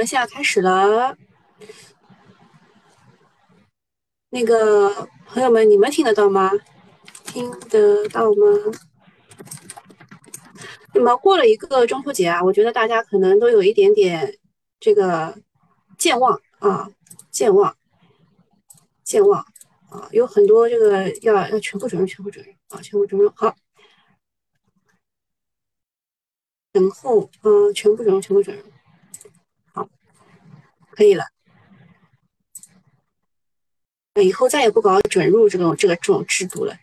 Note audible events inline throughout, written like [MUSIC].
们现在开始了。那个朋友们，你们听得到吗？听得到吗？那么过了一个中秋节啊，我觉得大家可能都有一点点这个健忘啊，健忘，健忘啊，有很多这个要要全部准入，全部准入啊，全部准入。好，等候，嗯，全部准入，全部准入。可以了。以后再也不搞准入这种这个这种制度了，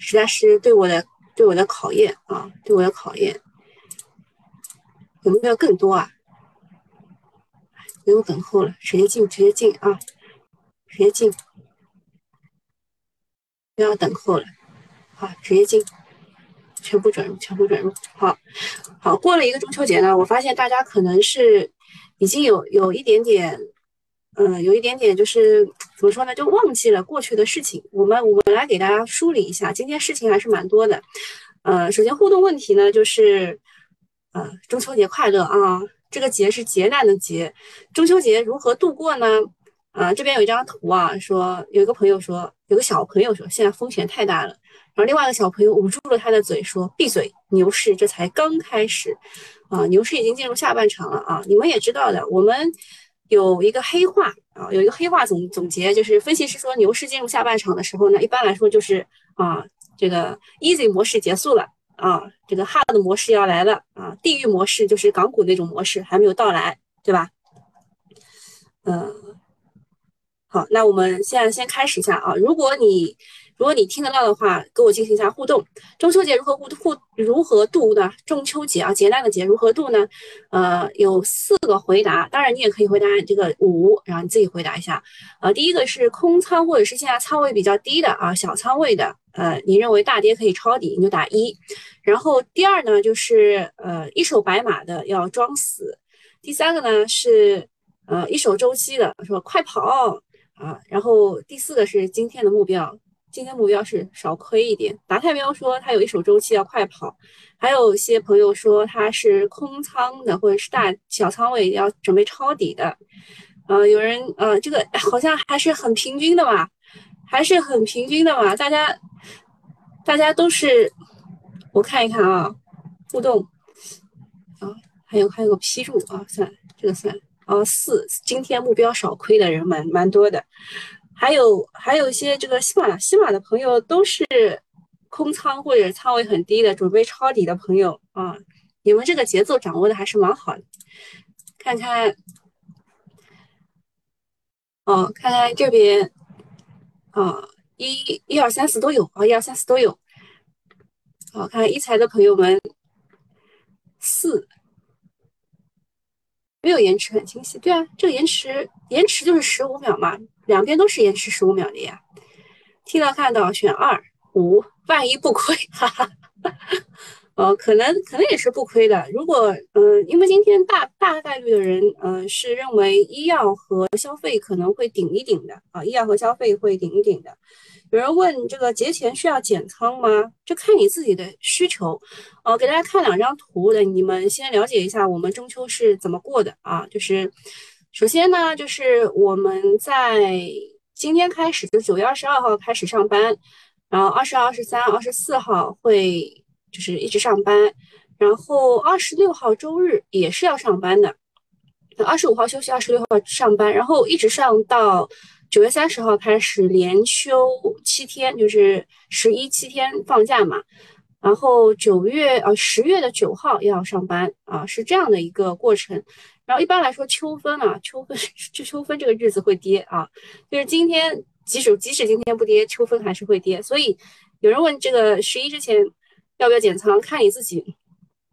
实在是对我的对我的考验啊，对我的考验。有没有更多啊？不用等候了，直接进，直接进啊，直接进，不要等候了，好，直接进，全部转入，全部转入，好，好，过了一个中秋节呢，我发现大家可能是已经有有一点点，嗯，有一点点就是怎么说呢，就忘记了过去的事情。我们我们来给大家梳理一下，今天事情还是蛮多的。呃，首先互动问题呢，就是。呃，中秋节快乐啊！这个节是劫难的劫，中秋节如何度过呢？啊，这边有一张图啊，说有一个朋友说，有个小朋友说，现在风险太大了。而另外一个小朋友捂住了他的嘴，说：“闭嘴，牛市这才刚开始啊，牛市已经进入下半场了啊！你们也知道的，我们有一个黑话啊，有一个黑话总总结，就是分析师说牛市进入下半场的时候呢，一般来说就是啊，这个 easy 模式结束了。”啊，这个 hard 模式要来了啊，地狱模式就是港股那种模式还没有到来，对吧？嗯，好，那我们现在先开始一下啊，如果你。如果你听得到的话，跟我进行一下互动。中秋节如何互互如何度呢？中秋节啊，劫难的劫如何度呢？呃，有四个回答，当然你也可以回答这个五，然后你自己回答一下。呃，第一个是空仓或者是现在仓位比较低的啊，小仓位的，呃，你认为大跌可以抄底，你就打一。然后第二呢，就是呃一手白马的要装死。第三个呢是呃一手周期的说快跑啊。然后第四个是今天的目标。今天目标是少亏一点。达太喵说他有一手周期要快跑，还有些朋友说他是空仓的或者是大小仓位要准备抄底的。呃，有人呃，这个好像还是很平均的嘛，还是很平均的嘛。大家大家都是，我看一看啊，互动啊，还有还有个批注啊，算这个算啊四，今天目标少亏的人蛮蛮多的。还有还有一些这个西马西马的朋友都是空仓或者仓位很低的，准备抄底的朋友啊，你们这个节奏掌握的还是蛮好的。看看，哦，看看这边，啊，一一二三四都有啊，一二三四都有。好，看一财的朋友们，四。没有延迟，很清晰。对啊，这个延迟延迟就是十五秒嘛，两边都是延迟十五秒的呀。听到看到选二五，万一不亏，哈哈。呃，可能可能也是不亏的。如果嗯，因为今天大大概率的人嗯是认为医药和消费可能会顶一顶的啊，医药和消费会顶一顶的。有人问这个节前需要减仓吗？就看你自己的需求。哦，给大家看两张图的，你们先了解一下我们中秋是怎么过的啊。就是首先呢，就是我们在今天开始，就九月二十二号开始上班，然后二十二、二十三、二十四号会就是一直上班，然后二十六号周日也是要上班的，二十五号休息，二十六号上班，然后一直上到。九月三十号开始连休七天，就是十一七天放假嘛。然后九月呃十月的九号要上班啊，是这样的一个过程。然后一般来说秋分啊，秋分 [LAUGHS] 就秋分这个日子会跌啊，就是今天即使即使今天不跌，秋分还是会跌。所以有人问这个十一之前要不要减仓，看你自己。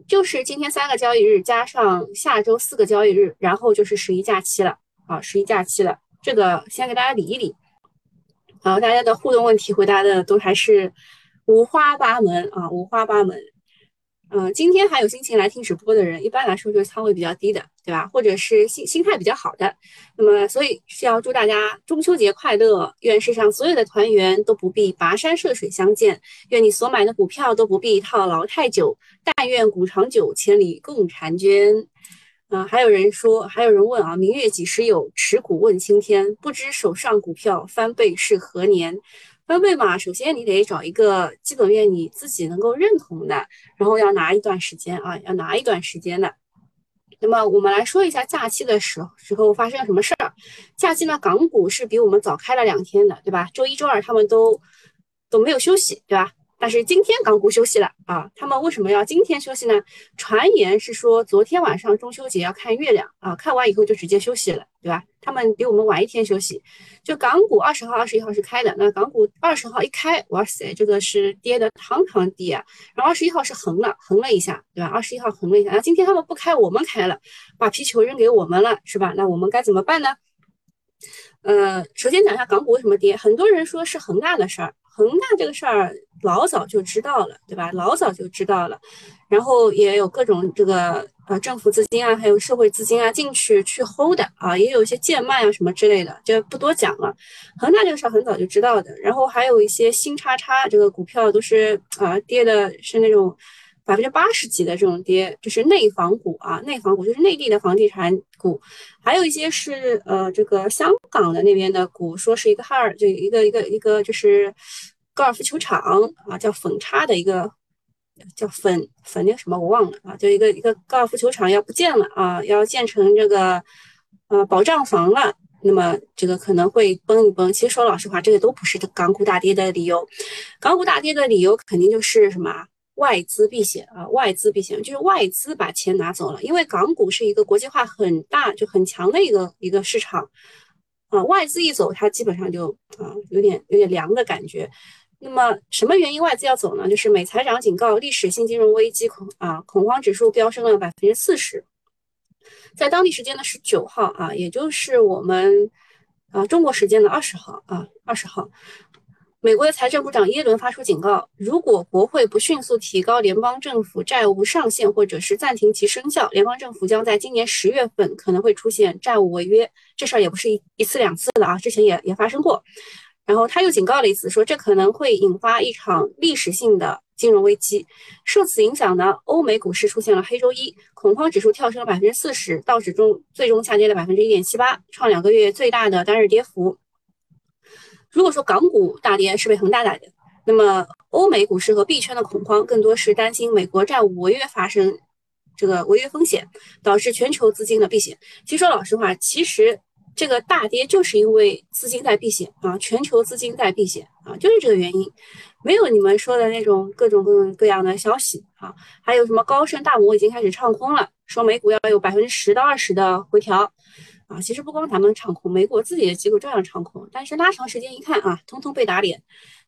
就是今天三个交易日加上下周四个交易日，然后就是十一假期了啊，十一假期了。这个先给大家理一理，好，大家的互动问题回答的都还是五花八门啊，五花八门。嗯，今天还有心情来听直播的人，一般来说就是仓位比较低的，对吧？或者是心心态比较好的。那么，所以是要祝大家中秋节快乐，愿世上所有的团圆都不必跋山涉水相见，愿你所买的股票都不必套牢太久，但愿股长久，千里共婵娟。啊，还有人说，还有人问啊，明月几时有？持股问青天，不知手上股票翻倍是何年？分配嘛，首先你得找一个基本面你自己能够认同的，然后要拿一段时间啊，要拿一段时间的。那么我们来说一下假期的时时候发生了什么事儿。假期呢，港股是比我们早开了两天的，对吧？周一周二他们都都没有休息，对吧？但是今天港股休息了啊，他们为什么要今天休息呢？传言是说昨天晚上中秋节要看月亮啊，看完以后就直接休息了，对吧？他们比我们晚一天休息。就港股二十号、二十一号是开的，那港股二十号一开，哇塞，这个是跌的堂堂跌啊。然后二十一号是横了，横了一下，对吧？二十一号横了一下。那今天他们不开，我们开了，把皮球扔给我们了，是吧？那我们该怎么办呢？呃，首先讲一下港股为什么跌，很多人说是恒大的事儿。恒大这个事儿老早就知道了，对吧？老早就知道了，然后也有各种这个呃政府资金啊，还有社会资金啊进去去 hold 的啊，也有一些贱卖啊什么之类的，就不多讲了。恒大这个事儿很早就知道的，然后还有一些新叉叉这个股票都是啊跌的是那种百分之八十几的这种跌，就是内房股啊，内房股就是内地的房地产股，还有一些是呃这个香港的那边的股，说是一个哈尔就一个一个一个就是。高尔夫球场啊，叫粉叉的一个叫粉粉那个什么我忘了啊，就一个一个高尔夫球场要不见了啊，要建成这个呃保障房了，那么这个可能会崩一崩。其实说老实话，这个都不是港股大跌的理由。港股大跌的理由肯定就是什么外资避险啊，外资避险就是外资把钱拿走了，因为港股是一个国际化很大就很强的一个一个市场啊，外资一走，它基本上就啊有点有点凉的感觉。那么什么原因外资要走呢？就是美财长警告历史性金融危机恐啊恐慌指数飙升了百分之四十，在当地时间的十九号啊，也就是我们啊中国时间的二十号啊二十号，美国的财政部长耶伦发出警告，如果国会不迅速提高联邦政府债务上限或者是暂停其生效，联邦政府将在今年十月份可能会出现债务违约。这事儿也不是一一次两次了啊，之前也也发生过。然后他又警告了一次，说这可能会引发一场历史性的金融危机。受此影响呢，欧美股市出现了黑周一，恐慌指数跳升了百分之四十，道指中最终下跌了百分之一点七八，创两个月最大的单日跌幅。如果说港股大跌是被恒大打的，那么欧美股市和币圈的恐慌更多是担心美国债务违约发生这个违约风险，导致全球资金的避险。其实说老实话，其实。这个大跌就是因为资金在避险啊，全球资金在避险啊，就是这个原因，没有你们说的那种各种各种各样的消息啊，还有什么高盛、大摩已经开始唱空了，说美股要有百分之十到二十的回调啊。其实不光咱们唱空，美国自己的机构照样唱空，但是拉长时间一看啊，通通被打脸。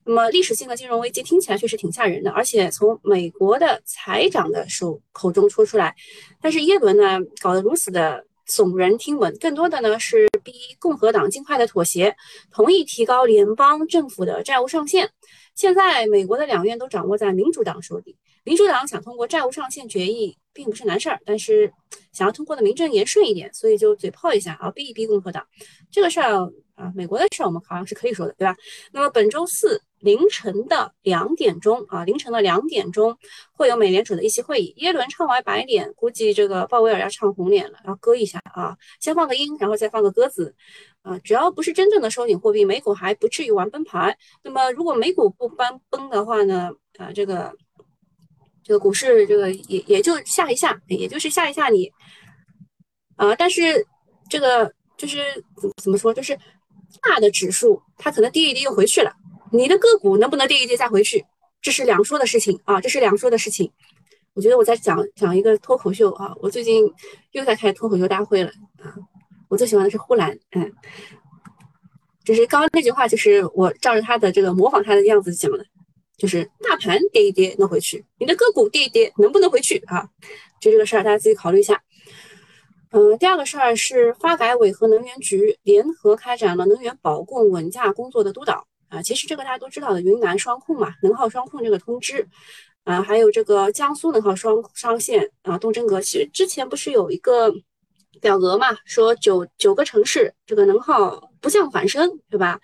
那么历史性的金融危机听起来确实挺吓人的，而且从美国的财长的手口中说出来，但是耶伦呢搞得如此的。耸人听闻，更多的呢是逼共和党尽快的妥协，同意提高联邦政府的债务上限。现在美国的两院都掌握在民主党手里，民主党想通过债务上限决议并不是难事儿，但是想要通过的名正言顺一点，所以就嘴炮一下啊，逼一逼共和党。这个事儿啊，美国的事儿我们好像是可以说的，对吧？那么本周四。凌晨的两点钟啊，凌晨的两点钟会有美联储的议息会议。耶伦唱完白脸，估计这个鲍威尔要唱红脸了，要割一下啊，先放个鹰，然后再放个鸽子啊。只要不是真正的收紧货币，美股还不至于玩崩盘。那么如果美股不崩崩的话呢？啊，这个这个股市这个也也就吓一吓，也就是吓一吓你啊。但是这个就是怎怎么说，就是大的指数它可能跌一跌又回去了。你的个股能不能跌一跌再回去，这是两说的事情啊，这是两说的事情。我觉得我在讲讲一个脱口秀啊，我最近又在开脱口秀大会了啊。我最喜欢的是呼兰，嗯，就是刚刚那句话，就是我照着他的这个模仿他的样子讲的，就是大盘跌一跌能回去，你的个股跌一跌能不能回去啊？就这个事儿，大家自己考虑一下。嗯，第二个事儿是发改委和能源局联合开展了能源保供稳价工作的督导。啊，其实这个大家都知道的，云南双控嘛，能耗双控这个通知，啊，还有这个江苏能耗双双线啊，东真格，其实之前不是有一个表格嘛，说九九个城市这个能耗不降反升，对吧？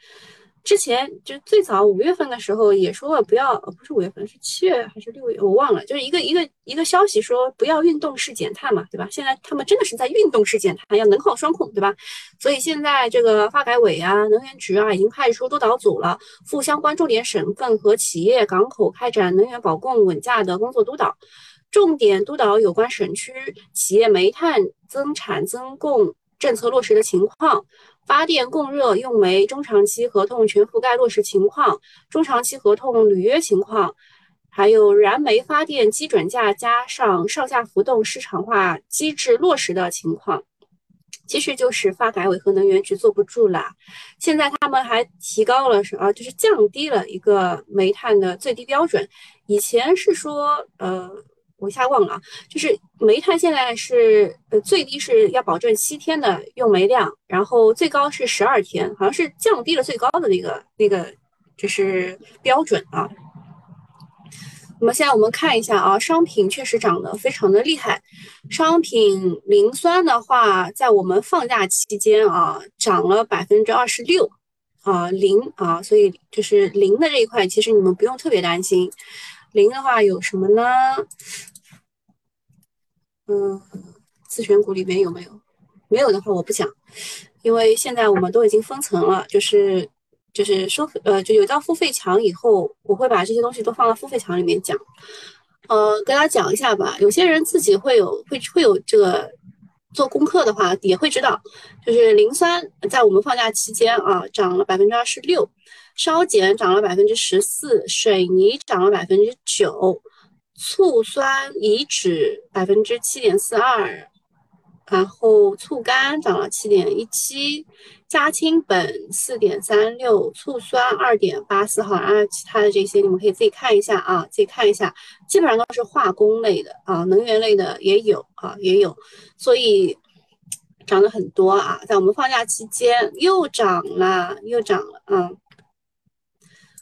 之前就最早五月份的时候也说了不要，不是五月份，是七月还是六月，我忘了，就是一个一个一个消息说不要运动式减碳嘛，对吧？现在他们真的是在运动式减碳，要能耗双控，对吧？所以现在这个发改委啊、能源局啊已经派出督导组了，赴相关重点省份和企业港口开展能源保供稳价的工作督导，重点督导有关省区企业煤炭增产增供政策落实的情况。发电供热用煤中长期合同全覆盖落实情况，中长期合同履约情况，还有燃煤发电基准价加上上下浮动市场化机制落实的情况，其实就是发改委和能源局坐不住了。现在他们还提高了是啊，就是降低了一个煤炭的最低标准，以前是说呃。我一下忘了啊，就是煤炭现在是呃最低是要保证七天的用煤量，然后最高是十二天，好像是降低了最高的那个那个就是标准啊。那么现在我们看一下啊，商品确实涨得非常的厉害，商品磷酸的话，在我们放假期间啊，涨了百分之二十六啊，磷啊，所以就是磷的这一块，其实你们不用特别担心。零的话有什么呢？嗯，自选股里面有没有？没有的话我不讲，因为现在我们都已经分层了，就是就是收呃就有到付费墙以后，我会把这些东西都放到付费墙里面讲。呃，跟大家讲一下吧，有些人自己会有会会有这个做功课的话，也会知道，就是磷酸在我们放假期间啊涨了百分之二十六。烧碱涨了百分之十四，水泥涨了百分之九，醋酸乙酯百分之七点四二，然后醋苷涨了七点一七，加氢苯四点三六，醋酸二点八四，好啊，其他的这些你们可以自己看一下啊，自己看一下，基本上都是化工类的啊，能源类的也有啊，也有，所以涨了很多啊，在我们放假期间又涨了，又涨了啊。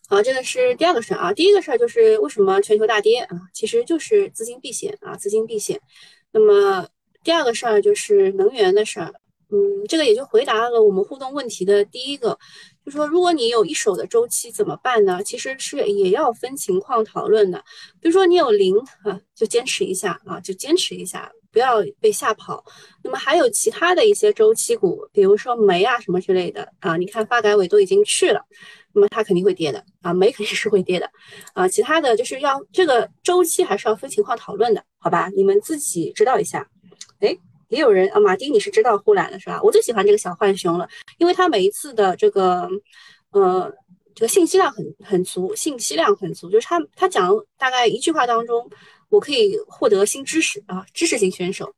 好，这个是第二个事儿啊。第一个事儿就是为什么全球大跌啊？其实就是资金避险啊，资金避险。那么第二个事儿就是能源的事儿。嗯，这个也就回答了我们互动问题的第一个，就说如果你有一手的周期怎么办呢？其实是也要分情况讨论的。比如说你有零啊，就坚持一下啊，就坚持一下，不要被吓跑。那么还有其他的一些周期股，比如说煤啊什么之类的啊，你看发改委都已经去了。那么它肯定会跌的啊，煤肯定是会跌的啊，其他的就是要这个周期还是要分情况讨论的，好吧？你们自己知道一下。哎，也有人啊，马丁你是知道呼兰的是吧？我最喜欢这个小浣熊了，因为它每一次的这个呃这个信息量很很足，信息量很足，就是他他讲大概一句话当中，我可以获得新知识啊，知识型选手。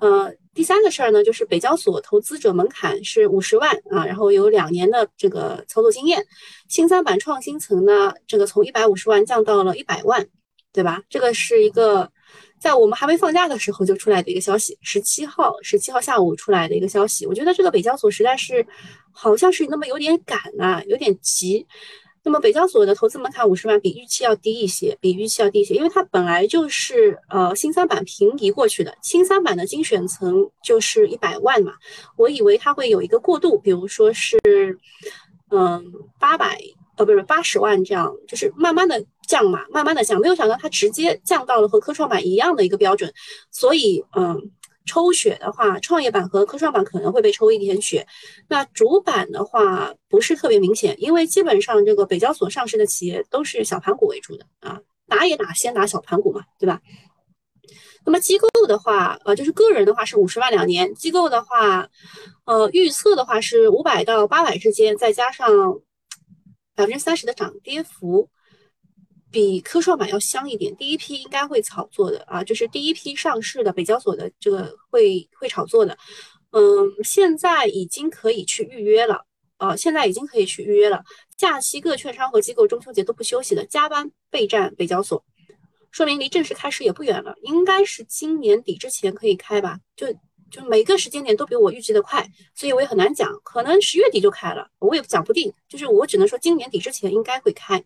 呃，第三个事儿呢，就是北交所投资者门槛是五十万啊，然后有两年的这个操作经验。新三板创新层呢，这个从一百五十万降到了一百万，对吧？这个是一个在我们还没放假的时候就出来的一个消息，十七号十七号下午出来的一个消息。我觉得这个北交所实在是好像是那么有点赶啊，有点急。那么北交所的投资门槛五十万，比预期要低一些，比预期要低一些，因为它本来就是呃新三板平移过去的，新三板的精选层就是一百万嘛，我以为它会有一个过渡，比如说是嗯八百呃不是八十万这样，就是慢慢的降嘛，慢慢的降，没有想到它直接降到了和科创板一样的一个标准，所以嗯。抽血的话，创业板和科创板可能会被抽一点血。那主板的话不是特别明显，因为基本上这个北交所上市的企业都是小盘股为主的啊，打也打先打小盘股嘛，对吧？那么机构的话，呃，就是个人的话是五十万两年，机构的话，呃，预测的话是五百到八百之间，再加上百分之三十的涨跌幅。比科创板要香一点，第一批应该会炒作的啊，就是第一批上市的北交所的这个会会炒作的，嗯，现在已经可以去预约了啊，现在已经可以去预约了。假期各券商和机构中秋节都不休息的，加班备战北交所，说明离正式开始也不远了，应该是今年底之前可以开吧？就就每个时间点都比我预计的快，所以我也很难讲，可能十月底就开了，我也讲不定，就是我只能说今年底之前应该会开。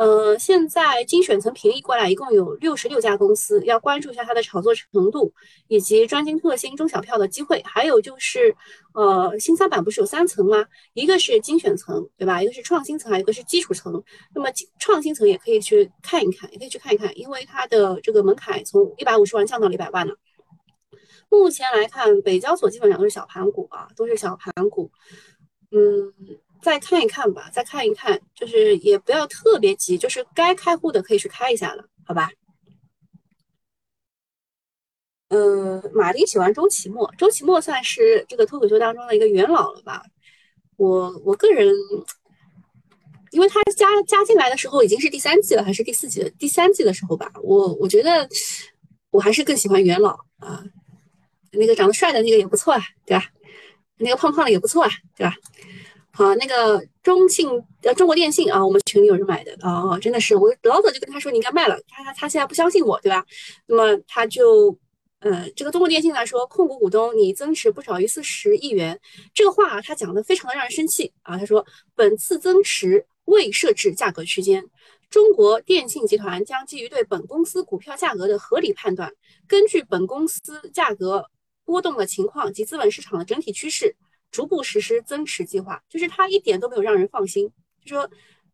呃，现在精选层评议过来，一共有六十六家公司，要关注一下它的炒作程度，以及专精特新、中小票的机会。还有就是，呃，新三板不是有三层吗？一个是精选层，对吧？一个是创新层，还有一个是基础层。那么创新层也可以去看一看，也可以去看一看，因为它的这个门槛从一百五十万降到了一百万了。目前来看，北交所基本上都是小盘股啊，都是小盘股。嗯。再看一看吧，再看一看，就是也不要特别急，就是该开户的可以去开一下了，好吧？呃，马丁喜欢周奇墨，周奇墨算是这个脱口秀当中的一个元老了吧？我我个人，因为他加加进来的时候已经是第三季了，还是第四季第三季的时候吧？我我觉得我还是更喜欢元老啊，那个长得帅的那个也不错啊，对吧？那个胖胖的也不错啊，对吧？啊，那个中信呃，中国电信啊，我们群里有人买的啊，真的是我老早就跟他说你应该卖了，他他他现在不相信我，对吧？那么他就呃，这个中国电信来说，控股股东你增持不少于四十亿元，这个话他讲的非常的让人生气啊。他说本次增持未设置价格区间，中国电信集团将基于对本公司股票价格的合理判断，根据本公司价格波动的情况及资本市场的整体趋势。逐步实施增持计划，就是他一点都没有让人放心。就说，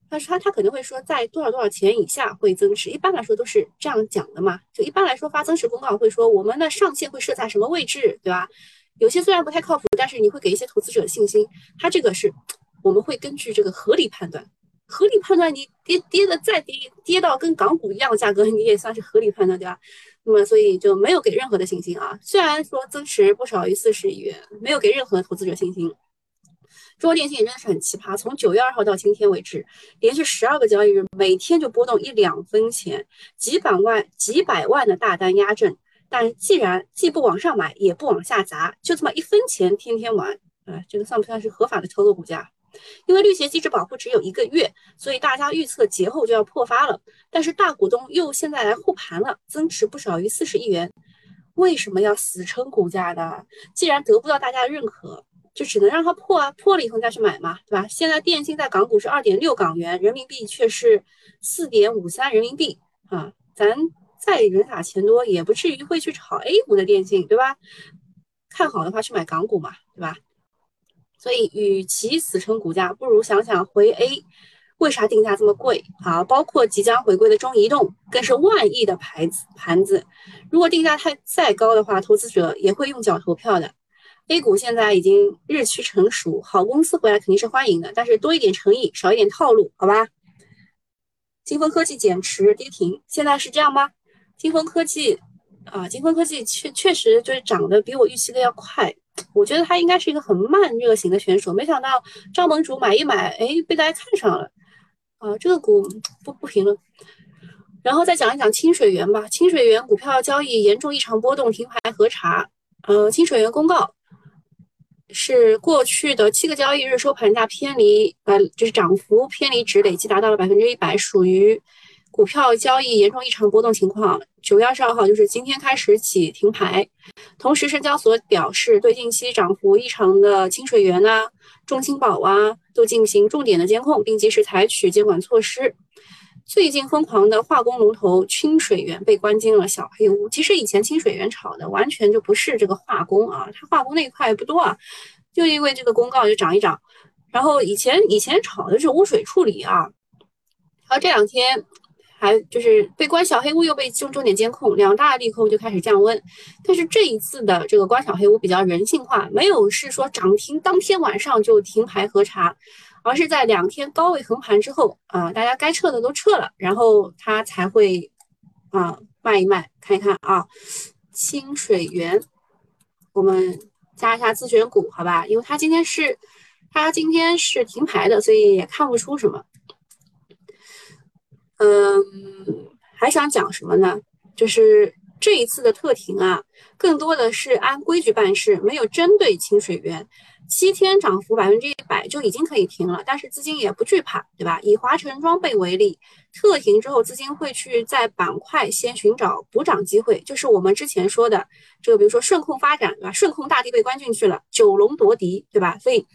他说他他可能会说在多少多少钱以下会增持，一般来说都是这样讲的嘛。就一般来说发增持公告会说我们的上限会设在什么位置，对吧？有些虽然不太靠谱，但是你会给一些投资者信心。他这个是我们会根据这个合理判断。合理判断，你跌跌的再跌，跌到跟港股一样的价格，你也算是合理判断，对吧？那么，所以就没有给任何的信心啊。虽然说增持不少于四十亿元，没有给任何投资者信心。中国电信真的是很奇葩，从九月二号到今天为止，连续十二个交易日，每天就波动一两分钱，几百万、几百万的大单压阵。但既然既不往上买，也不往下砸，就这么一分钱天天玩，啊，这个算不算是合法的操作股价？因为绿鞋机制保护只有一个月，所以大家预测节后就要破发了。但是大股东又现在来护盘了，增持不少于四十亿元。为什么要死撑股价的？既然得不到大家的认可，就只能让它破啊！破了以后再去买嘛，对吧？现在电信在港股是二点六港元，人民币却是四点五三人民币啊！咱再人傻钱多，也不至于会去炒 A 股的电信，对吧？看好的话去买港股嘛，对吧？所以，与其死撑股价，不如想想回 A，为啥定价这么贵啊？包括即将回归的中移动，更是万亿的牌子盘子。如果定价太再高的话，投资者也会用脚投票的。A 股现在已经日趋成熟，好公司回来肯定是欢迎的，但是多一点诚意，少一点套路，好吧？金风科技减持跌停，现在是这样吗？金风科技啊，金风科技确确实就是涨得比我预期的要快。我觉得他应该是一个很慢热型的选手，没想到赵盟主买一买，哎，被大家看上了，啊，这个股不不评论，然后再讲一讲清水源吧。清水源股票交易严重异常波动，停牌核查。呃，清水源公告是过去的七个交易日收盘价偏离，呃，就是涨幅偏离值累计达到了百分之一百，属于。股票交易严重异常波动情况，九月二十二号就是今天开始起停牌。同时，深交所表示对近期涨幅异常的清水源啊、中青宝啊都进行重点的监控，并及时采取监管措施。最近疯狂的化工龙头清水源被关进了小黑屋。其实以前清水源炒的完全就不是这个化工啊，它化工那一块不多啊，就因为这个公告就涨一涨。然后以前以前炒的是污水处理啊，然后这两天。还就是被关小黑屋，又被重重点监控，两大利空就开始降温。但是这一次的这个关小黑屋比较人性化，没有是说涨停当天晚上就停牌核查，而是在两天高位横盘之后啊，大家该撤的都撤了，然后它才会啊卖一卖，看一看啊。清水源，我们加一下自选股，好吧？因为它今天是它今天是停牌的，所以也看不出什么。嗯，还想讲什么呢？就是这一次的特停啊，更多的是按规矩办事，没有针对清水源。七天涨幅百分之一百就已经可以停了，但是资金也不惧怕，对吧？以华晨装备为例，特停之后，资金会去在板块先寻找补涨机会，就是我们之前说的这个，比如说顺控发展，对吧？顺控大地被关进去了，九龙夺嫡，对吧？所以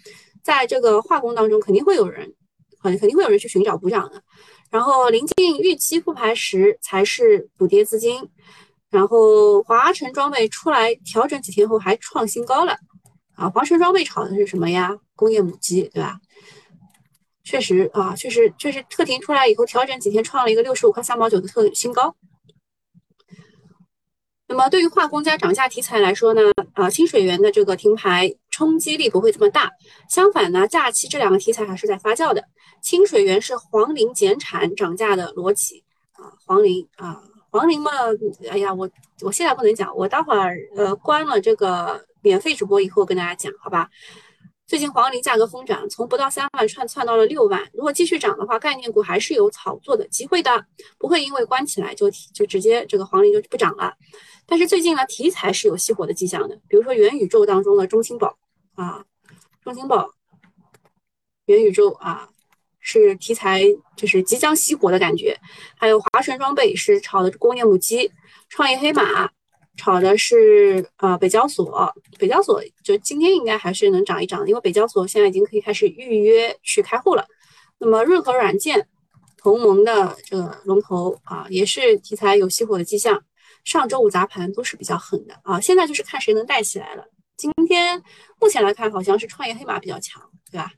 在这个化工当中，肯定会有人。肯肯定会有人去寻找补涨的。然后临近预期复牌时才是补跌资金。然后华晨装备出来调整几天后还创新高了啊！华晨装备炒的是什么呀？工业母机，对吧？确实啊，确实确实特停出来以后调整几天，创了一个六十五块三毛九的特新高。那么对于化工加涨价题材来说呢，啊，清水源的这个停牌冲击力不会这么大。相反呢，假期这两个题材还是在发酵的。清水源是黄磷减产涨价的逻辑啊，黄磷啊。黄陵嘛，哎呀，我我现在不能讲，我待会儿呃关了这个免费直播以后跟大家讲，好吧？最近黄陵价格疯涨，从不到三万窜窜到了六万，如果继续涨的话，概念股还是有炒作的机会的，不会因为关起来就就直接这个黄陵就不涨了。但是最近呢，题材是有熄火的迹象的，比如说元宇宙当中的中芯宝啊，中金宝，元宇宙啊。是题材，就是即将熄火的感觉。还有华晨装备是炒的工业母机，创业黑马炒的是呃北交所。北交所就今天应该还是能涨一涨，因为北交所现在已经可以开始预约去开户了。那么润和软件同盟的这个龙头啊，也是题材有熄火的迹象。上周五砸盘都是比较狠的啊，现在就是看谁能带起来了。今天目前来看，好像是创业黑马比较强，对吧？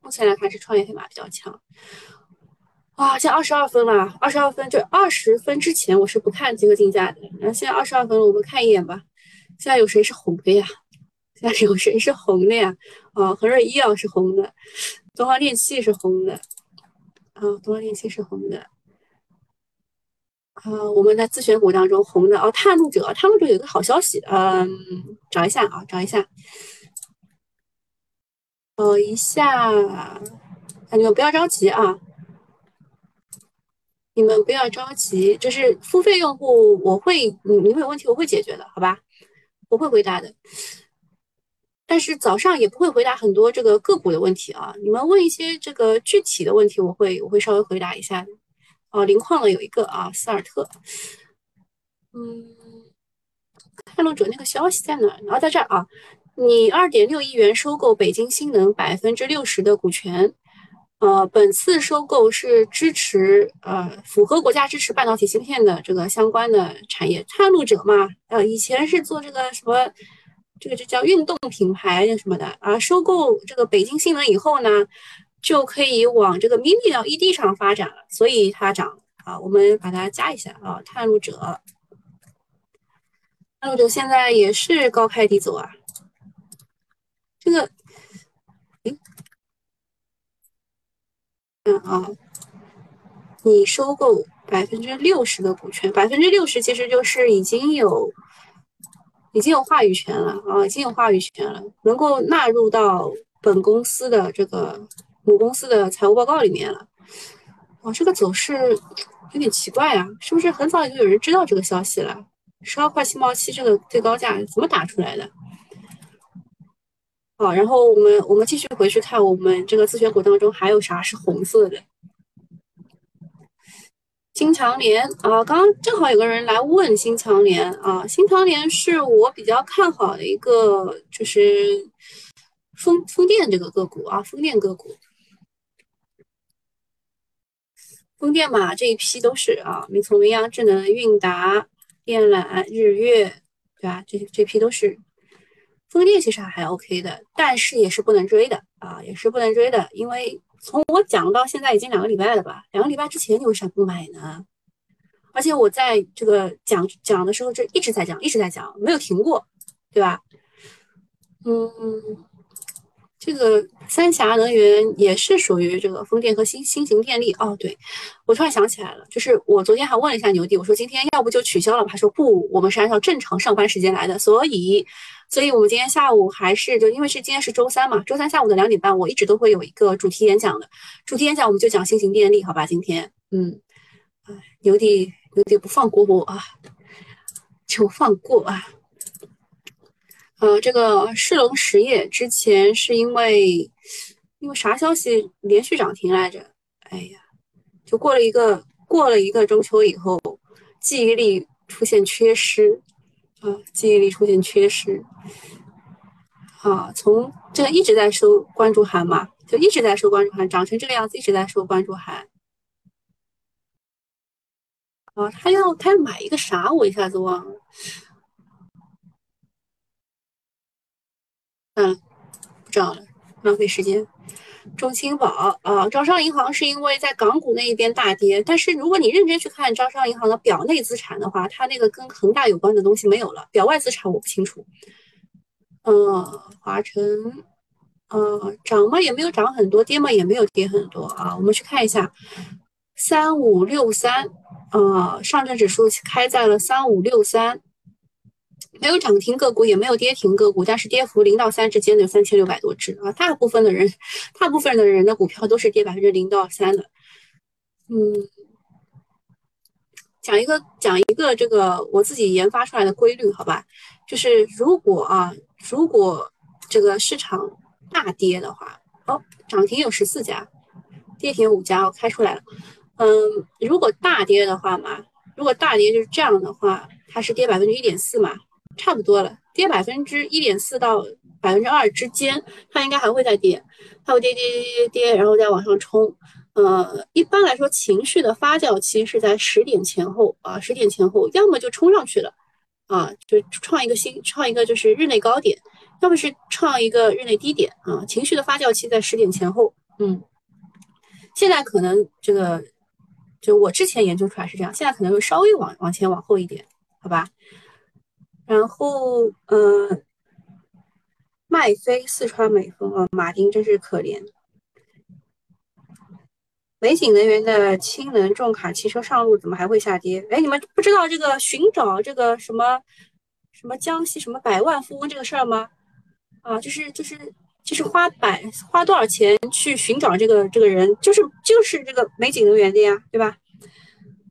目前来看是创业黑马比较强，哇，现在二十二分了，二十二分就二十分之前我是不看集合竞价的，然后现在二十二分了，我们看一眼吧。现在有谁是红的呀？现在有谁是红的呀？啊，恒瑞医药是红的，东方电气是红的，啊，东方电气是红的，啊，我们在自选股当中红的哦，探路者，探路者有个好消息，嗯，找一下啊，找一下。等一下，啊你们不要着急啊！你们不要着急，就是付费用户，我会，你你们有问题我会解决的，好吧？我会回答的。但是早上也不会回答很多这个个股的问题啊。你们问一些这个具体的问题，我会我会稍微回答一下。哦，磷矿了有一个啊，斯尔特。嗯，探路者那个消息在哪？然后在这儿啊。你二点六亿元收购北京新能百分之六十的股权，呃，本次收购是支持呃符合国家支持半导体芯片的这个相关的产业。探路者嘛，呃，以前是做这个什么，这个就叫运动品牌什么的啊。收购这个北京新能以后呢，就可以往这个 mini LED 上发展了，所以它涨啊。我们把它加一下啊，探路者，探路者现在也是高开低走啊。这个，哎，嗯啊，你收购百分之六十的股权，百分之六十其实就是已经有已经有话语权了啊，已经有话语权了，能够纳入到本公司的这个母公司的财务报告里面了。哦，这个走势有点奇怪啊，是不是很早就有人知道这个消息了？十二块七毛七这个最高价怎么打出来的？好，然后我们我们继续回去看我们这个自选股当中还有啥是红色的？新强联啊，刚刚正好有个人来问新强联啊，新强联是我比较看好的一个，就是风风电这个个股啊，风电个股，风电嘛这一批都是啊，从明阳智能、韵达、电缆、日月，对吧？这这批都是。风电其实还 OK 的，但是也是不能追的啊，也是不能追的。因为从我讲到现在已经两个礼拜了吧？两个礼拜之前你为啥不买呢？而且我在这个讲讲的时候就一直在讲，一直在讲，没有停过，对吧？嗯。这个三峡能源也是属于这个风电和新新型电力哦。对，我突然想起来了，就是我昨天还问了一下牛弟，我说今天要不就取消了吧？他说不，我们是按照正常上班时间来的，所以，所以我们今天下午还是就因为是今天是周三嘛，周三下午的两点半，我一直都会有一个主题演讲的，主题演讲我们就讲新型电力，好吧？今天，嗯，哎，牛弟牛弟不放过我啊，就放过啊。呃，这个世龙实业之前是因为因为啥消息连续涨停来着？哎呀，就过了一个过了一个中秋以后，记忆力出现缺失啊，记忆力出现缺失。啊，从这个一直在收关注函嘛，就一直在收关注函，长成这个样子，一直在收关注函。啊，他要他要买一个啥？我一下子忘了。嗯，不知道了，浪费时间。中青宝啊，招商银行是因为在港股那一边大跌，但是如果你认真去看招商银行的表内资产的话，它那个跟恒大有关的东西没有了。表外资产我不清楚。嗯，华晨，呃，涨嘛也没有涨很多，跌嘛也没有跌很多啊。我们去看一下，三五六三，呃，上证指数开在了三五六三。没有涨停个股，也没有跌停个股，但是跌幅零到三之间的有三千六百多只啊！大部分的人，大部分的人的股票都是跌百分之零到三的。嗯，讲一个讲一个这个我自己研发出来的规律，好吧？就是如果啊，如果这个市场大跌的话，哦，涨停有十四家，跌停五家，我开出来了。嗯，如果大跌的话嘛，如果大跌就是这样的话，它是跌百分之一点四嘛？差不多了，跌百分之一点四到百分之二之间，它应该还会再跌，它会跌跌跌跌跌，然后再往上冲。呃，一般来说，情绪的发酵期是在十点前后啊，十点前后，要么就冲上去了啊，就创一个新，创一个就是日内高点，要么是创一个日内低点啊。情绪的发酵期在十点前后，嗯，现在可能这个就我之前研究出来是这样，现在可能会稍微往往前往后一点，好吧？然后，嗯，麦飞、四川美丰啊，马丁真是可怜。美景能源的氢能重卡汽车上路，怎么还会下跌？哎，你们不知道这个寻找这个什么什么江西什么百万富翁这个事儿吗？啊，就是就是就是花百花多少钱去寻找这个这个人，就是就是这个美景能源的呀，对吧？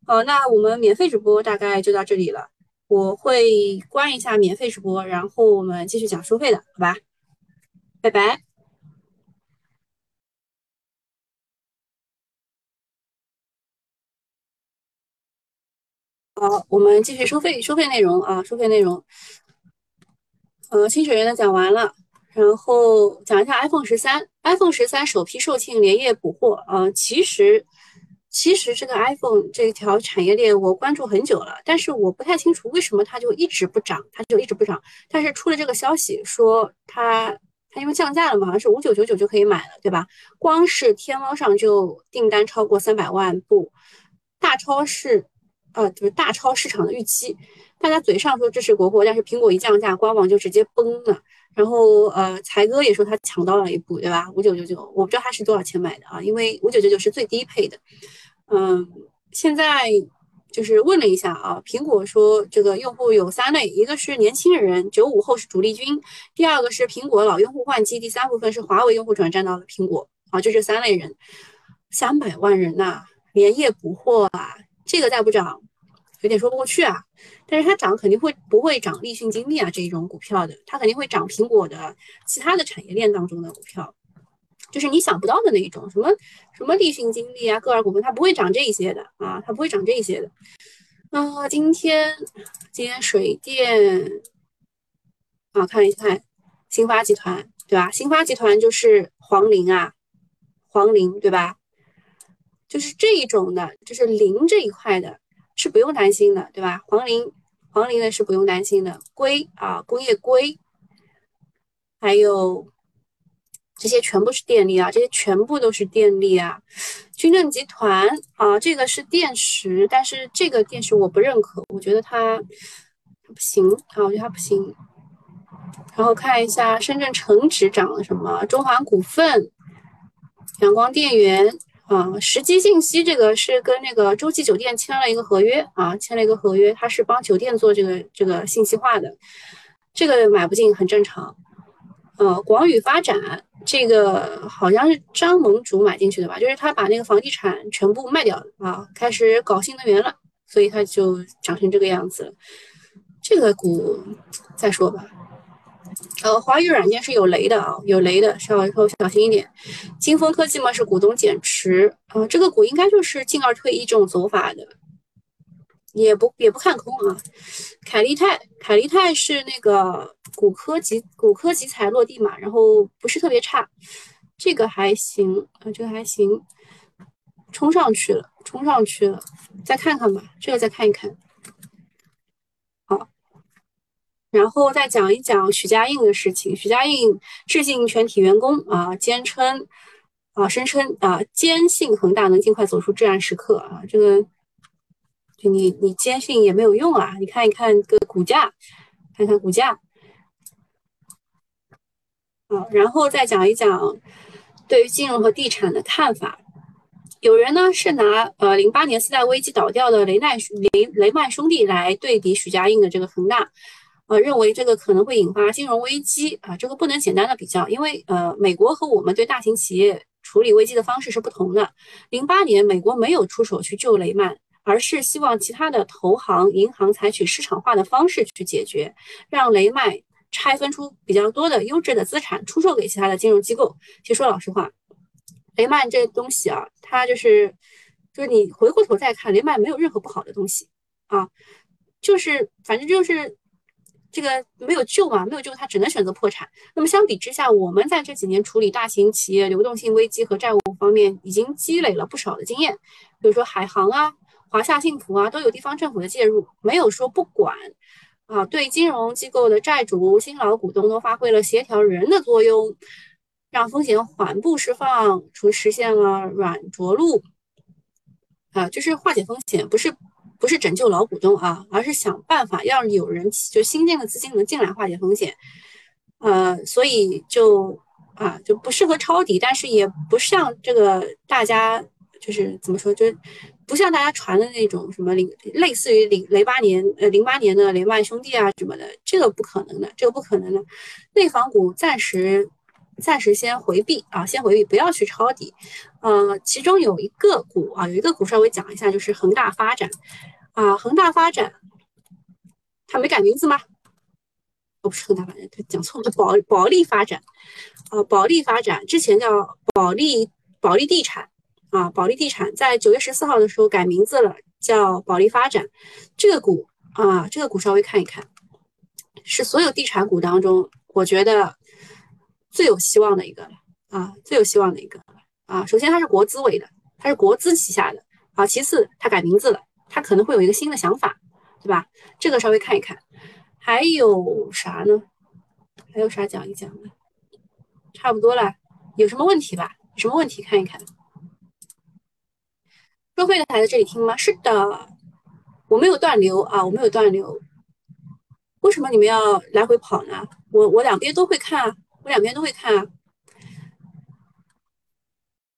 好，那我们免费直播大概就到这里了。我会关一下免费直播，然后我们继续讲收费的，好吧？拜拜。好，我们继续收费，收费内容啊，收费内容。呃，清水园的讲完了，然后讲一下 iPhone 十三，iPhone 十三首批售罄，连夜补货啊，其实。其实这个 iPhone 这条产业链我关注很久了，但是我不太清楚为什么它就一直不涨，它就一直不涨。但是出了这个消息说它它因为降价了嘛，好像是五九九九就可以买了，对吧？光是天猫上就订单超过三百万部，大超市呃就是大超市场的预期。大家嘴上说支持国货，但是苹果一降价，官网就直接崩了。然后呃才哥也说他抢到了一部，对吧？五九九九，我不知道他是多少钱买的啊，因为五九九九是最低配的。嗯，现在就是问了一下啊，苹果说这个用户有三类，一个是年轻人，九五后是主力军；第二个是苹果老用户换机；第三部分是华为用户转战到了苹果啊，就这三类人，三百万人呐，连夜补货啊，这个再不涨，有点说不过去啊。但是它涨肯定会不会涨立讯精密啊这一种股票的，它肯定会涨苹果的其他的产业链当中的股票。就是你想不到的那一种，什么什么立讯精密啊，歌尔股份，它不会涨这一些的啊，它不会涨这一些的。啊，今天今天水电啊，看一看新发集团，对吧？新发集团就是黄磷啊，黄磷对吧？就是这一种的，就是磷这一块的，是不用担心的，对吧？黄磷黄磷的是不用担心的，硅啊，工业硅，还有。这些全部是电力啊，这些全部都是电力啊。军政集团啊，这个是电池，但是这个电池我不认可，我觉得它不行啊，我觉得它不行。然后看一下深圳成指涨了什么，中华股份、阳光电源啊，时机信息这个是跟那个洲际酒店签了一个合约啊，签了一个合约，它是帮酒店做这个这个信息化的，这个买不进很正常。呃，广宇发展。这个好像是张盟主买进去的吧，就是他把那个房地产全部卖掉了啊，开始搞新能源了，所以他就涨成这个样子了。这个股再说吧。呃，华宇软件是有雷的啊，有雷的，稍后小心一点。金风科技嘛是股东减持啊，这个股应该就是进二退一这种走法的。也不也不看空啊。凯利泰，凯利泰是那个骨科集骨科集采落地嘛，然后不是特别差，这个还行啊，这个还行，冲上去了，冲上去了，再看看吧，这个再看一看。好，然后再讲一讲许家印的事情。许家印致敬全体员工啊，坚称啊，声称啊，坚信恒大能尽快走出至暗时刻啊，这个。你你坚信也没有用啊！你看一看个股价，看看股价，啊，然后再讲一讲对于金融和地产的看法。有人呢是拿呃零八年次贷危机倒掉的雷奈雷雷曼兄弟来对比许家印的这个恒大，呃，认为这个可能会引发金融危机啊，这个不能简单的比较，因为呃美国和我们对大型企业处理危机的方式是不同的。零八年美国没有出手去救雷曼。而是希望其他的投行、银行采取市场化的方式去解决，让雷曼拆分出比较多的优质的资产，出售给其他的金融机构。其实说老实话，雷曼这东西啊，它就是就是你回过头再看，雷曼没有任何不好的东西啊，就是反正就是这个没有救嘛，没有救，它只能选择破产。那么相比之下，我们在这几年处理大型企业流动性危机和债务方面，已经积累了不少的经验，比如说海航啊。华夏幸福啊，都有地方政府的介入，没有说不管啊。对金融机构的债主、新老股东都发挥了协调人的作用，让风险缓步释放，除实现了软着陆啊，就是化解风险，不是不是拯救老股东啊，而是想办法让有人就新进的资金能进来化解风险。呃，所以就啊就不适合抄底，但是也不像这个大家就是怎么说就。不像大家传的那种什么零，类似于零零八年呃零八年的雷曼兄弟啊什么的，这个不可能的，这个不可能的。内房股暂时暂时先回避啊，先回避，不要去抄底。呃，其中有一个股啊，有一个股稍微讲一下，就是恒大发展啊，恒大发展，它没改名字吗？哦，不是恒大发展，讲错了，保保利发展啊，保利发展之前叫保利保利地产。啊，保利地产在九月十四号的时候改名字了，叫保利发展。这个股啊，这个股稍微看一看，是所有地产股当中，我觉得最有希望的一个了啊，最有希望的一个啊。首先它是国资委的，它是国资旗下的啊。其次它改名字了，它可能会有一个新的想法，对吧？这个稍微看一看。还有啥呢？还有啥讲一讲的？差不多了，有什么问题吧？有什么问题看一看。收费的还在这里听吗？是的，我没有断流啊，我没有断流。为什么你们要来回跑呢？我我两边都会看，我两边都会看。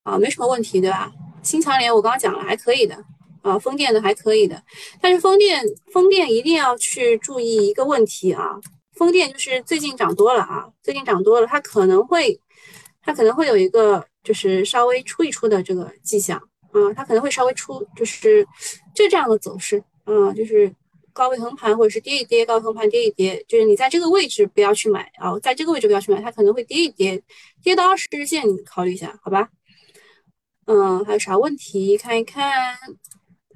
啊，没什么问题，对吧？新强联我刚刚讲了，还可以的啊，风电的还可以的。但是风电风电一定要去注意一个问题啊，风电就是最近涨多了啊，最近涨多了，它可能会它可能会有一个就是稍微出一出的这个迹象。啊，它可能会稍微出，就是就这样的走势，啊，就是高位横盘或者是跌一跌，高位横盘跌一跌，就是你在这个位置不要去买啊，在这个位置不要去买，它可能会跌一跌，跌到二十日线你考虑一下，好吧？嗯，还有啥问题？看一看，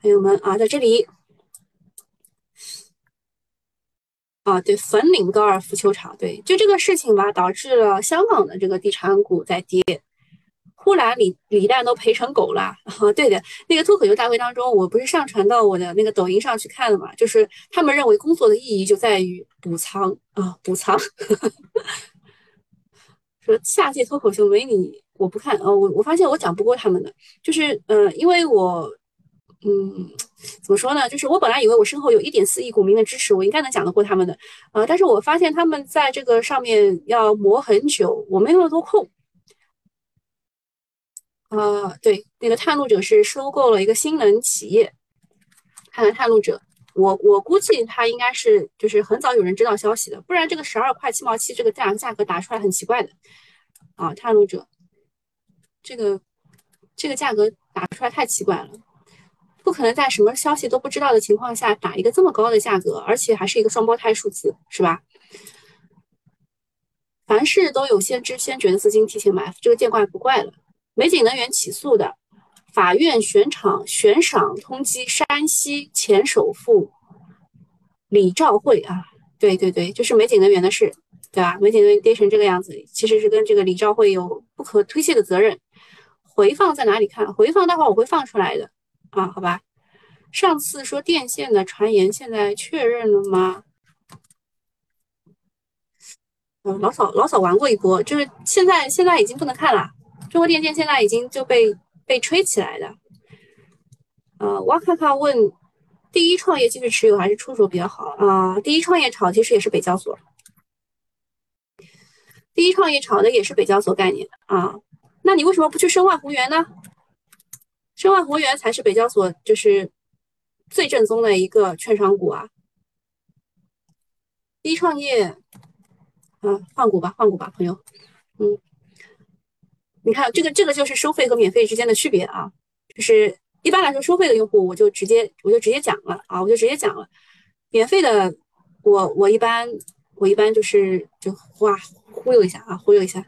朋友们啊，在这里啊，对，粉岭高尔夫球场，对，就这个事情吧，导致了香港的这个地产股在跌。呼兰李李诞都赔成狗了啊！[LAUGHS] 对的，那个脱口秀大会当中，我不是上传到我的那个抖音上去看了嘛？就是他们认为工作的意义就在于补仓啊，补仓。[LAUGHS] 说下届脱口秀没你我不看啊！我我发现我讲不过他们的，就是呃，因为我嗯，怎么说呢？就是我本来以为我身后有一点四亿股民的支持，我应该能讲得过他们的，呃，但是我发现他们在这个上面要磨很久，我没那么多空。呃，对，那个探路者是收购了一个新能企业。看看探路者，我我估计他应该是就是很早有人知道消息的，不然这个十二块七毛七这个价价格打出来很奇怪的啊。探路者，这个这个价格打出来太奇怪了，不可能在什么消息都不知道的情况下打一个这么高的价格，而且还是一个双胞胎数字，是吧？凡事都有先知先觉的资金提前买，这个见怪不怪了。美景能源起诉的法院悬赏悬赏通缉山西前首富李兆会啊，对对对，就是美景能源的事，对吧？美景能源跌成这个样子，其实是跟这个李兆会有不可推卸的责任。回放在哪里看？回放待会我会放出来的啊，好吧？上次说电线的传言，现在确认了吗？嗯，老早老早玩过一波，就是现在现在已经不能看了。中国电建现在已经就被被吹起来的。呃，哇咔咔问：第一创业继续持有还是出手比较好啊？第一创业炒其实也是北交所，第一创业炒的也是北交所概念啊。那你为什么不去申万宏源呢？申万宏源才是北交所就是最正宗的一个券商股啊。第一创业，嗯，换股吧，换股吧，朋友，嗯。你看，这个这个就是收费和免费之间的区别啊，就是一般来说，收费的用户我就直接我就直接讲了啊，我就直接讲了，免费的我我一般我一般就是就哇忽悠一下啊，忽悠一下。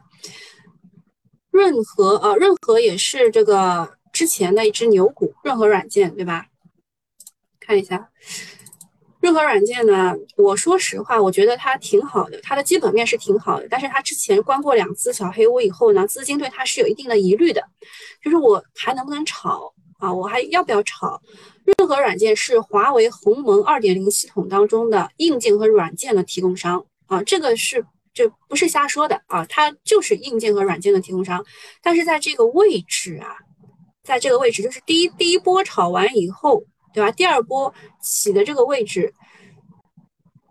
润和啊，润和也是这个之前的一只牛股，润和软件对吧？看一下。润和软件呢？我说实话，我觉得它挺好的，它的基本面是挺好的。但是它之前关过两次小黑屋以后呢，资金对它是有一定的疑虑的，就是我还能不能炒啊？我还要不要炒？润和软件是华为鸿蒙二点零系统当中的硬件和软件的提供商啊，这个是这不是瞎说的啊，它就是硬件和软件的提供商。但是在这个位置啊，在这个位置，就是第一第一波炒完以后。对吧？第二波起的这个位置，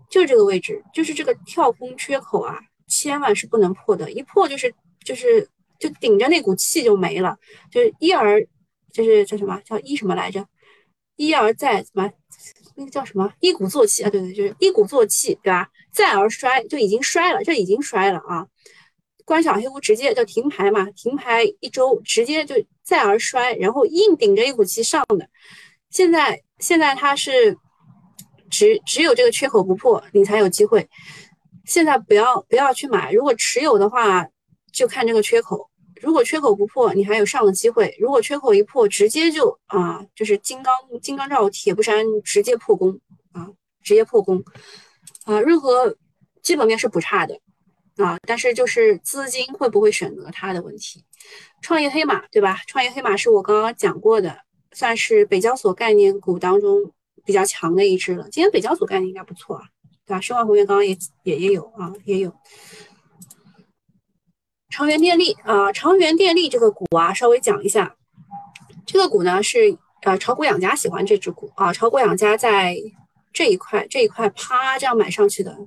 就是这个位置，就是这个跳空缺口啊，千万是不能破的，一破就是就是就顶着那股气就没了，就是一而就是叫什么叫一什么来着？一而再什么那个叫什么一鼓作气啊？对对，就是一鼓作气，对吧？再而衰就已经衰了，这已经衰了啊！关小黑屋直接就停牌嘛，停牌一周直接就再而衰，然后硬顶着一股气上的。现在现在它是只只有这个缺口不破，你才有机会。现在不要不要去买，如果持有的话，就看这个缺口。如果缺口不破，你还有上的机会；如果缺口一破，直接就啊，就是金刚金刚罩铁布衫，直接破功啊，直接破功啊。任何基本面是不差的啊，但是就是资金会不会选择它的问题。创业黑马对吧？创业黑马是我刚刚讲过的。算是北交所概念股当中比较强的一只了。今天北交所概念应该不错啊，对吧？申万宏源刚刚也也也有啊，也有。长源电力啊，长源电力这个股啊，稍微讲一下，这个股呢是呃炒股养家喜欢这只股啊，炒股养家在这一块这一块啪这样买上去的。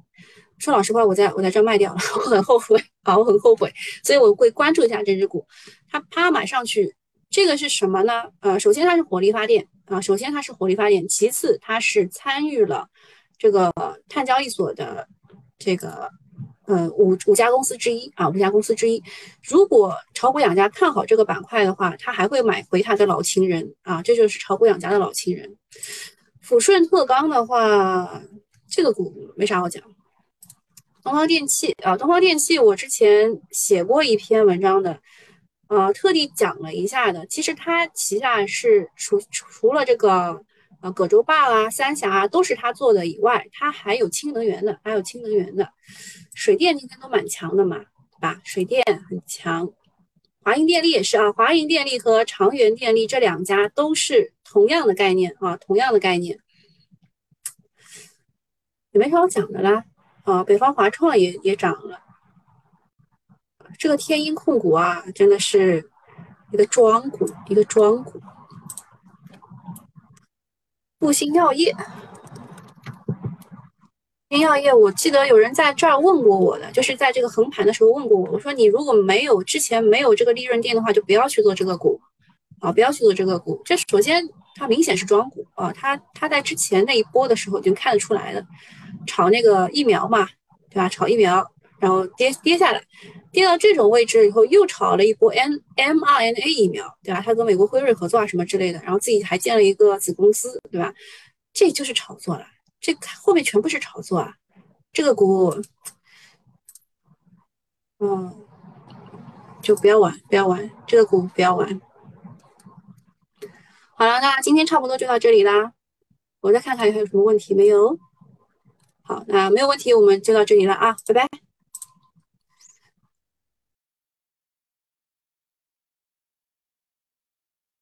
说老实话，我在我在这卖掉了，我很后悔啊，我很后悔，所以我会关注一下这只股，它啪买上去。这个是什么呢？呃，首先它是火力发电啊，首先它是火力发电，其次它是参与了这个碳交易所的这个呃五五家公司之一啊，五家公司之一。如果炒股养家看好这个板块的话，他还会买回他的老情人啊，这就是炒股养家的老情人。抚顺特钢的话，这个股没啥好讲。东方电气啊，东方电气我之前写过一篇文章的。呃，特地讲了一下的，其实它旗下是除除了这个呃葛洲坝啊、三峡啊都是他做的以外，它还有氢能源的，还有氢能源的，水电今天都蛮强的嘛，对吧？水电很强，华银电力也是啊，华银电力和长源电力这两家都是同样的概念啊，同样的概念，也没啥好讲的啦。啊，北方华创也也涨了。这个天鹰控股啊，真的是一个庄股，一个庄股。复兴药业，新药业，我记得有人在这儿问过我的，就是在这个横盘的时候问过我，我说你如果没有之前没有这个利润垫的话，就不要去做这个股啊，不要去做这个股。这首先它明显是庄股啊，它它在之前那一波的时候就看得出来了，炒那个疫苗嘛，对吧？炒疫苗，然后跌跌下来。跌到这种位置以后，又炒了一波 N mRNA 疫苗，对吧？他跟美国辉瑞合作啊，什么之类的，然后自己还建了一个子公司，对吧？这就是炒作了，这后面全部是炒作啊！这个股，嗯，就不要玩，不要玩这个股，不要玩。好了，那今天差不多就到这里啦。我再看看还有什么问题没有。好，那没有问题，我们就到这里了啊，拜拜。